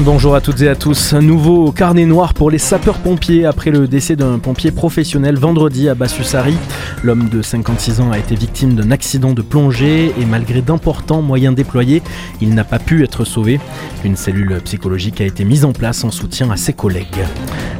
Bonjour à toutes et à tous. Un nouveau carnet noir pour les sapeurs-pompiers après le décès d'un pompier professionnel vendredi à Bassussari. L'homme de 56 ans a été victime d'un accident de plongée et malgré d'importants moyens déployés, il n'a pas pu être sauvé. Une cellule psychologique a été mise en place en soutien à ses collègues.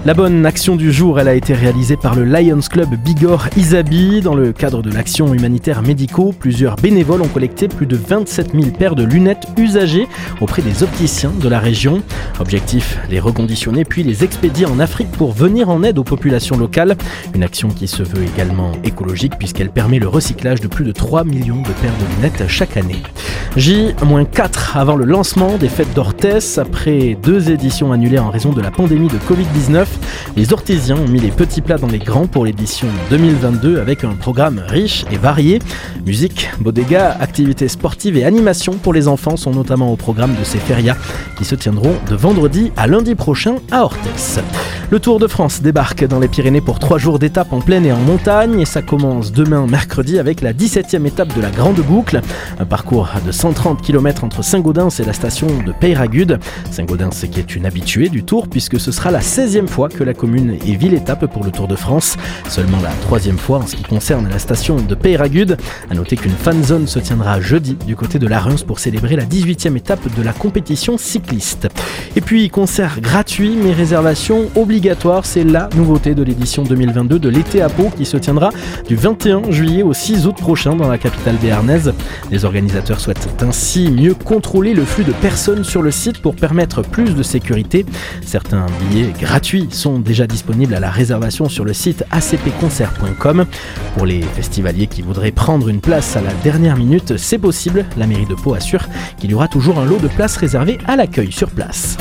La bonne action du jour, elle a été réalisée par le Lions Club Bigorre Isabi. Dans le cadre de l'action humanitaire médicaux, plusieurs bénévoles ont collecté plus de 27 000 paires de lunettes usagées auprès des opticiens de la région. Objectif, les reconditionner puis les expédier en Afrique pour venir en aide aux populations locales. Une action qui se veut également écologique puisqu'elle permet le recyclage de plus de 3 millions de paires de lunettes chaque année. J-4 avant le lancement des fêtes d'Orthès. Après deux éditions annulées en raison de la pandémie de Covid-19, les Orthésiens ont mis les petits plats dans les grands pour l'édition 2022 avec un programme riche et varié. Musique, bodega, activités sportives et animations pour les enfants sont notamment au programme de ces férias qui se tiendront de vendredi à lundi prochain à Orthès. Le Tour de France débarque dans les Pyrénées pour trois jours d'étape en plaine et en montagne et ça commence demain mercredi avec la 17e étape de la Grande Boucle, un parcours de 130 km entre Saint-Gaudens et la station de Peyragudes. Saint-Gaudens qui est une habituée du Tour puisque ce sera la 16e fois que la commune est ville-étape pour le Tour de France, seulement la troisième fois en ce qui concerne la station de Peyragudes. A noter qu'une fan zone se tiendra jeudi du côté de la Reims pour célébrer la 18e étape de la compétition cycliste. Et puis concert gratuit mais réservation obligatoire, c'est la nouveauté de l'édition 2022 de l'été à Pau qui se tiendra du 21 juillet au 6 août prochain dans la capitale béarnaise. Les organisateurs souhaitent ainsi mieux contrôler le flux de personnes sur le site pour permettre plus de sécurité. Certains billets gratuits sont déjà disponibles à la réservation sur le site acpconcert.com. Pour les festivaliers qui voudraient prendre une place à la dernière minute, c'est possible. La mairie de Pau assure qu'il y aura toujours un lot de places réservées à l'accueil sur place.